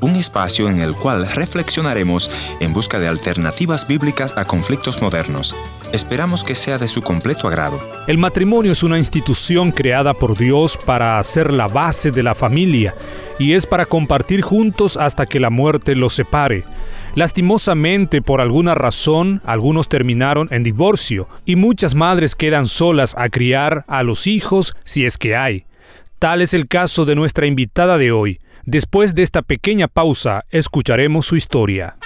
Un espacio en el cual reflexionaremos en busca de alternativas bíblicas a conflictos modernos. Esperamos que sea de su completo agrado. El matrimonio es una institución creada por Dios para ser la base de la familia y es para compartir juntos hasta que la muerte los separe. Lastimosamente, por alguna razón, algunos terminaron en divorcio y muchas madres quedan solas a criar a los hijos si es que hay. Tal es el caso de nuestra invitada de hoy. Después de esta pequeña pausa, escucharemos su historia.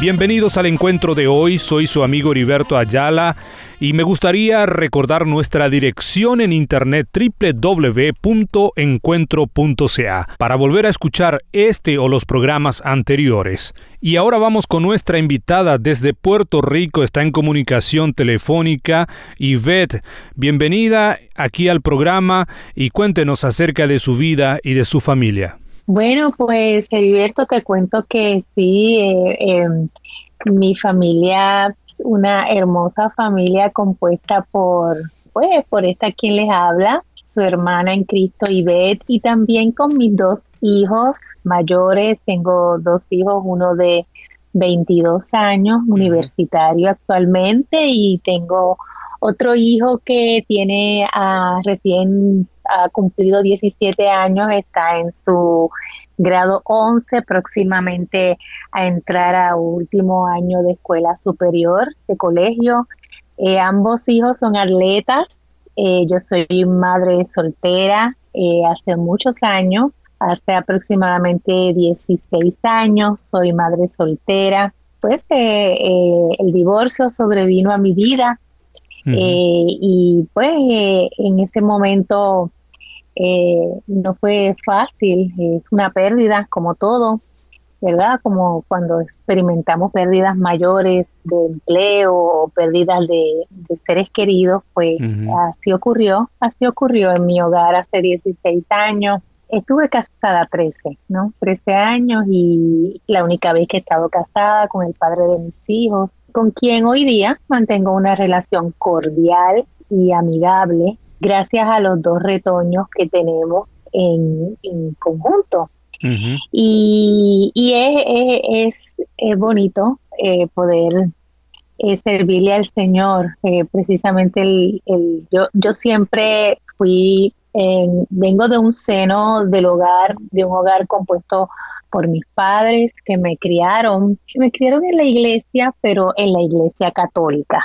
Bienvenidos al encuentro de hoy, soy su amigo Heriberto Ayala y me gustaría recordar nuestra dirección en internet www.encuentro.ca para volver a escuchar este o los programas anteriores. Y ahora vamos con nuestra invitada desde Puerto Rico, está en comunicación telefónica, Yvette. Bienvenida aquí al programa y cuéntenos acerca de su vida y de su familia. Bueno, pues Heriberto, te cuento que sí, eh, em, mi familia, una hermosa familia compuesta por, pues, por esta quien les habla, su hermana en Cristo, Ivette, y también con mis dos hijos mayores. Tengo dos hijos, uno de 22 años, universitario actualmente, y tengo otro hijo que tiene a recién ha cumplido 17 años, está en su grado 11, próximamente a entrar a último año de escuela superior, de colegio. Eh, ambos hijos son atletas. Eh, yo soy madre soltera eh, hace muchos años, hace aproximadamente 16 años, soy madre soltera. Pues el divorcio sobrevino a mi vida y pues en ese momento eh, no fue fácil, es una pérdida como todo, ¿verdad? Como cuando experimentamos pérdidas mayores de empleo o pérdidas de, seres queridos, pues así ocurrió, así ocurrió en mi hogar hace 16 años. Estuve casada 13, ¿no? 13 años y la única vez que he estado casada con el padre de mis hijos, con quien hoy día mantengo una relación cordial y amigable gracias a los dos retoños que tenemos en, conjunto. Y, es, es, bonito eh, poder eh, servirle al Señor. Eh, precisamente el, el, yo, yo siempre fui, vengo de un seno del hogar, de un hogar compuesto por mis padres que me criaron, me criaron en la iglesia, pero en la iglesia católica.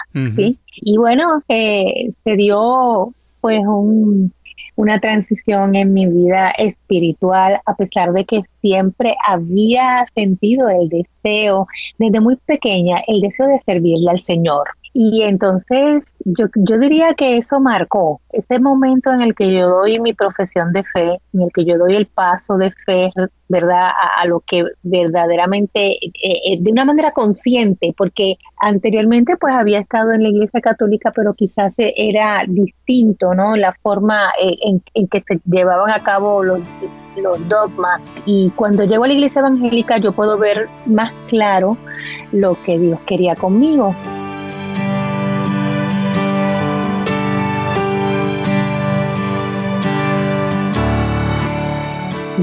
Y bueno, se dio pues un, una transición en mi vida espiritual, a pesar de que siempre había sentido el deseo, desde muy pequeña, el deseo de servirle al Señor. Y entonces yo, yo diría que eso marcó ese momento en el que yo doy mi profesión de fe, en el que yo doy el paso de fe, ¿verdad? A, lo que verdaderamente, eh, eh, de una manera consciente, porque anteriormente pues había estado en la iglesia católica, pero quizás era distinto, ¿no? La forma eh, en, en que se llevaban a cabo los los dogmas. Y cuando llego a la iglesia evangélica yo puedo ver más claro lo que Dios quería conmigo.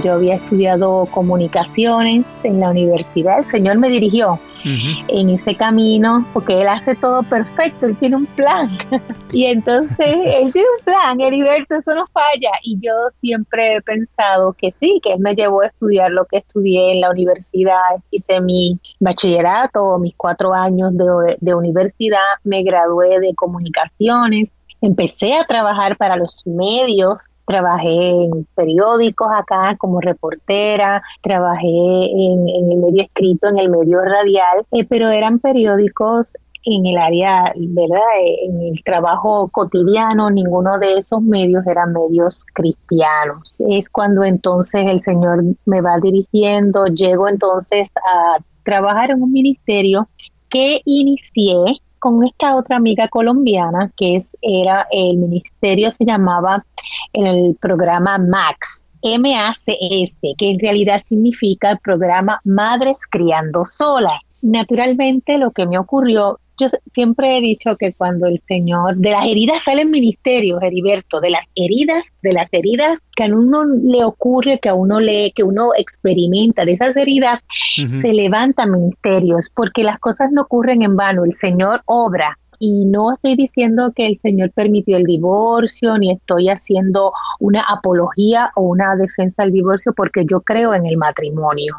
Yo había estudiado comunicaciones en la universidad. El Señor me dirigió en ese camino porque Él hace todo perfecto. Él tiene un plan. y entonces Él tiene un plan. Heriberto, eso no falla. Y yo siempre he pensado que sí, que Él me llevó a estudiar lo que estudié en la universidad. Hice mi bachillerato, mis cuatro años de, de universidad. Me gradué de comunicaciones. Empecé a trabajar para los medios trabajé en periódicos acá como reportera, trabajé en, el medio escrito, en el medio radial, eh, pero eran periódicos en el área, ¿verdad? Eh, en el trabajo cotidiano, ninguno de esos medios eran medios cristianos. Es cuando entonces el Señor me va dirigiendo, llego entonces a trabajar en un ministerio que inicié con esta otra amiga colombiana que es, era el ministerio, se llamaba el programa MAX, M-A-C-S, que en realidad significa el programa Madres Criando Solas. Naturalmente lo que me ocurrió, yo siempre he dicho que cuando el Señor, de las heridas salen ministerios, Heriberto, de las heridas, de las heridas que a uno le ocurre, que a uno le, que uno experimenta, de esas heridas se levantan ministerios, porque las cosas no ocurren en vano, el Señor obra. Y no estoy diciendo que el Señor permitió el divorcio, ni estoy haciendo una apología o una defensa del divorcio, porque yo creo en el matrimonio.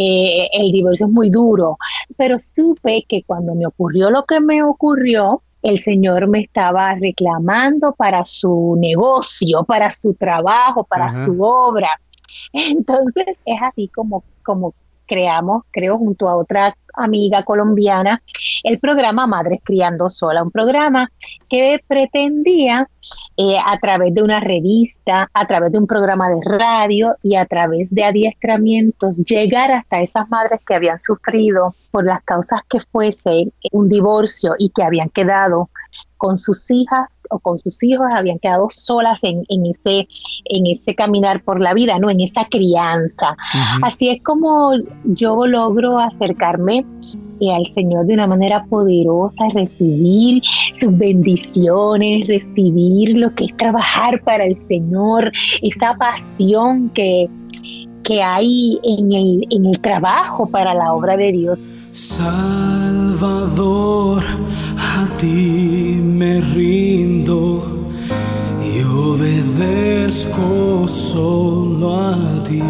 Eh, el divorcio es muy duro, pero supe que cuando me ocurrió lo que me ocurrió, el Señor me estaba reclamando para su negocio, para su trabajo, para su obra. Entonces es así como, como creamos, creo, junto a otra amiga colombiana, el programa Madres Criando Sola, un programa que pretendía eh, a través de una revista, a través de un programa de radio y a través de adiestramientos llegar hasta esas madres que habían sufrido por las causas que fuese un divorcio y que habían quedado con sus hijas o con sus hijos habían quedado solas en, ese, en ese caminar por la vida, ¿no? En esa crianza. Así es como yo logro acercarme eh, al Señor de una manera poderosa, recibir sus bendiciones, recibir lo que es trabajar para el Señor, esa pasión que, que hay en el, en el trabajo para la obra de Dios. Salvador, ti me rindo y obedezco solo a ti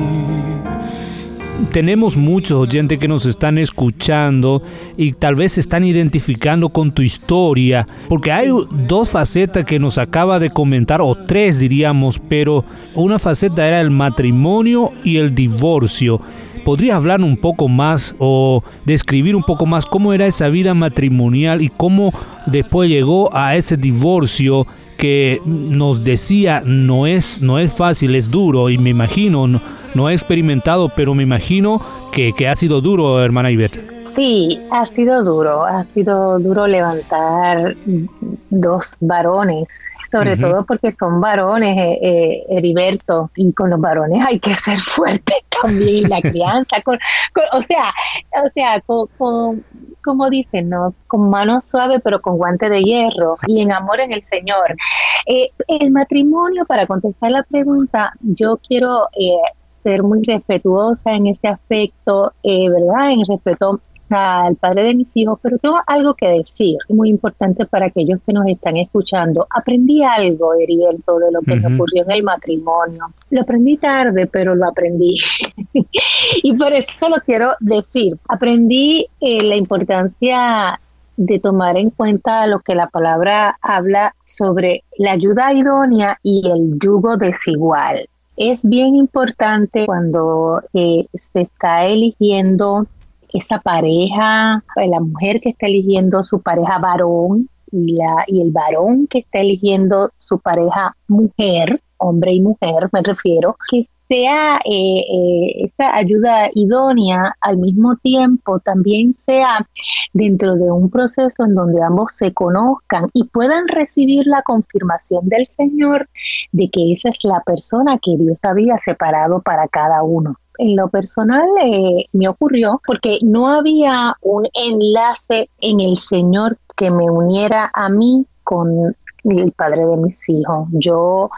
tenemos muchos oyentes que nos están escuchando y tal vez se están identificando con tu historia, porque hay dos facetas que nos acaba de comentar, o tres diríamos, pero una faceta era el matrimonio y el divorcio. ¿Podrías hablar un poco más o describir un poco más cómo era esa vida matrimonial y cómo después llegó a ese divorcio que nos decía no es, no es fácil, es duro y me imagino, no, he experimentado, pero me imagino que, ha sido duro, hermana Ivette. Sí, ha sido duro, ha sido duro levantar dos varones, sobre todo porque son varones, eh, eh, Heriberto, y con los varones hay que ser fuerte también la crianza, o sea, o sea, con, como dicen, ¿no? Con mano suave pero con guante de hierro y en amor en el Señor. Eh, el matrimonio, para contestar la pregunta, yo quiero eh, ser muy respetuosa en ese aspecto, eh, ¿verdad? En respeto al padre de mis hijos, pero tengo algo que decir, muy importante para aquellos que nos están escuchando. Aprendí algo, Heriberto, de lo que me ocurrió en el matrimonio. Lo aprendí tarde, pero lo aprendí. y por eso lo quiero decir. Aprendí eh, la importancia de tomar en cuenta lo que la palabra habla sobre la ayuda idónea y el yugo desigual. Es bien importante cuando eh, se está eligiendo esa pareja, la mujer que está eligiendo su pareja varón y, la, y el varón que está eligiendo su pareja mujer, hombre y mujer me refiero, que sea eh, eh, esta ayuda idónea al mismo tiempo también sea dentro de un proceso en donde ambos se conozcan y puedan recibir la confirmación del Señor de que esa es la persona que Dios había separado para cada uno en lo personal eh, me ocurrió porque no había un enlace en el Señor que me uniera a mí con el padre de mis hijos. Yo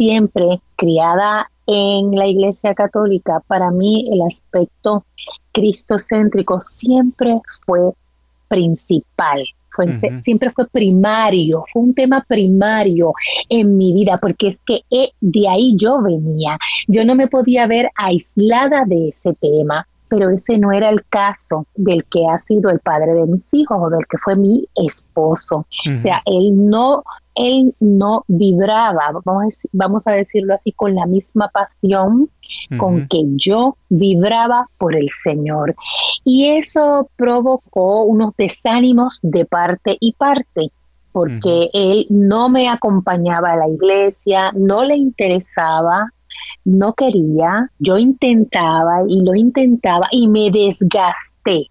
siempre criada en la Iglesia Católica, para mí el aspecto cristocéntrico siempre fue principal siempre fue primario, fue un tema primario en mi vida, porque es que eh, de ahí yo venía. Yo no me podía ver aislada de ese tema, pero ese no era el caso del que ha sido el padre de mis hijos o del que fue mi esposo. O sea, él no él no vibraba, vamos a, vamos a decirlo así, con la misma pasión con que yo vibraba por el Señor. Y eso provocó unos desánimos de parte y parte, porque él no me acompañaba a la iglesia, no le interesaba, no quería, yo intentaba y lo intentaba y me desgasté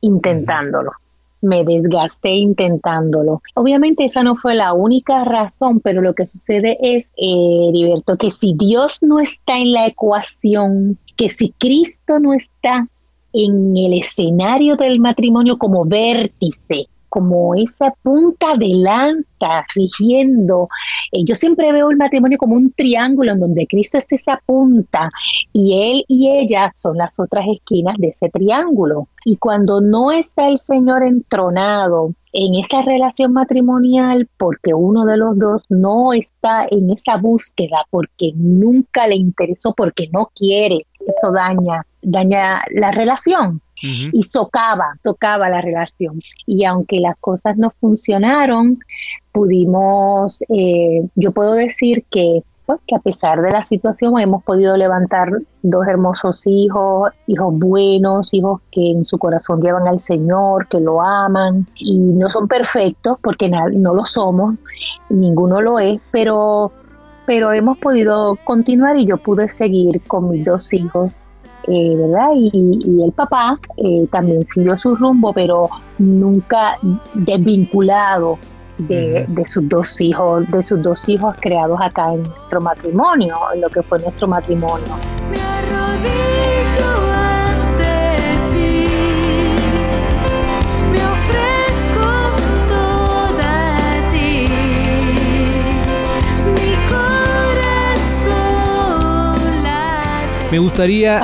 intentándolo me desgasté intentándolo. Obviamente esa no fue la única razón, pero lo que sucede es, eh, que si Dios no está en la ecuación, que si Cristo no está en el escenario del matrimonio como vértice, como esa punta de lanza rigiendo. Eh, yo siempre veo el matrimonio como un triángulo en donde Cristo es esa punta y él y ella son las otras esquinas de ese triángulo. Y cuando no está el Señor entronado en esa relación matrimonial, porque uno de los dos no está en esa búsqueda, porque nunca le interesó, porque no quiere, eso daña, daña la relación y socava, tocaba la relación. Y aunque las cosas no funcionaron, pudimos, eh, yo puedo decir que, pues, que a pesar de la situación hemos podido levantar dos hermosos hijos, hijos buenos, hijos que en su corazón llevan al Señor, que lo aman y no son perfectos porque no lo somos, ninguno lo es, pero pero hemos podido continuar y yo pude seguir con mis dos hijos eh, ¿verdad? Y, el papá eh, también siguió su rumbo, pero nunca desvinculado de, sus dos hijos, de sus dos hijos creados acá en nuestro matrimonio, en lo que fue nuestro matrimonio. Me gustaría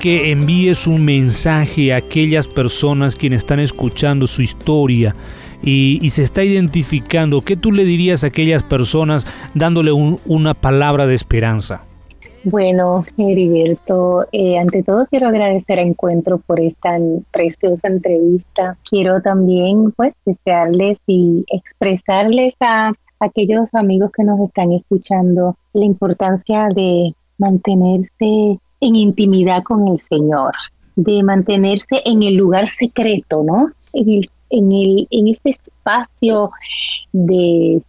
que envíes un mensaje a aquellas personas quienes están escuchando su historia y, se está identificando. ¿Qué tú le dirías a aquellas personas dándole una palabra de esperanza? Bueno, Heriberto, eh, ante todo quiero agradecer a Encuentro por esta preciosa entrevista. Quiero también pues desearles y expresarles a aquellos amigos que nos están escuchando la importancia de mantenerse en intimidad con el Señor, de mantenerse en el lugar secreto, ¿no? En, el, en, el, en este espacio de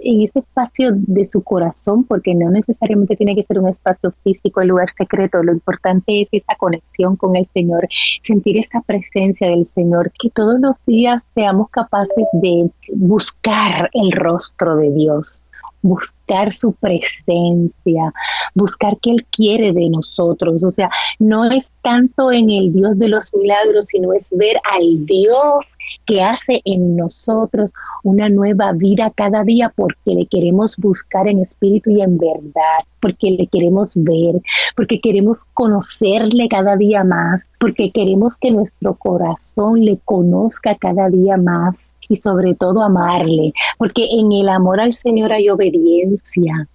en ese espacio de su corazón, porque no necesariamente tiene que ser un espacio físico, el lugar secreto, lo importante es esa conexión con el Señor, sentir esa presencia del Señor, que todos los días seamos capaces de buscar el rostro de Dios, buscar su presencia, buscar qué Él quiere de nosotros. O sea, no es tanto en el Dios de los milagros, sino es ver al Dios que hace en nosotros una nueva vida cada día porque le queremos buscar en espíritu y en verdad, porque le queremos ver, porque queremos conocerle cada día más, porque queremos que nuestro corazón le conozca cada día más y sobre todo amarle, porque en el amor al Señor hay obediencia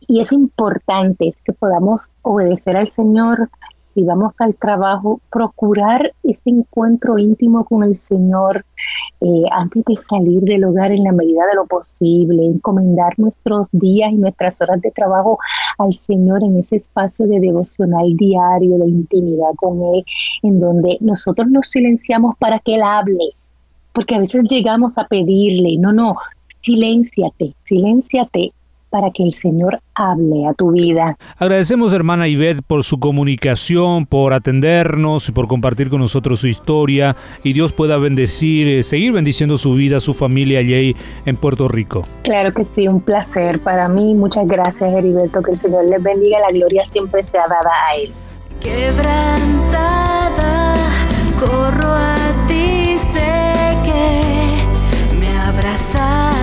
y es importante que podamos obedecer al Señor si vamos al trabajo, procurar ese encuentro íntimo con el Señor eh, antes de salir del hogar en la medida de lo posible, encomendar nuestros días y nuestras horas de trabajo al Señor en ese espacio de devocional diario, de intimidad con Él, en donde nosotros nos silenciamos para que Él hable, porque a veces llegamos a pedirle, no, no, silénciate, silénciate para que el Señor hable a tu vida. Agradecemos hermana Ivette por su comunicación, por atendernos y por compartir con nosotros su historia y Dios pueda bendecir, eh, seguir bendiciendo su vida, su familia allí en Puerto Rico. Claro que sí, un placer para mí. Muchas gracias Heriberto, que el Señor les bendiga, la gloria siempre sea dada a Él. Quebrantada, corro a ti, sé que me abrazarás.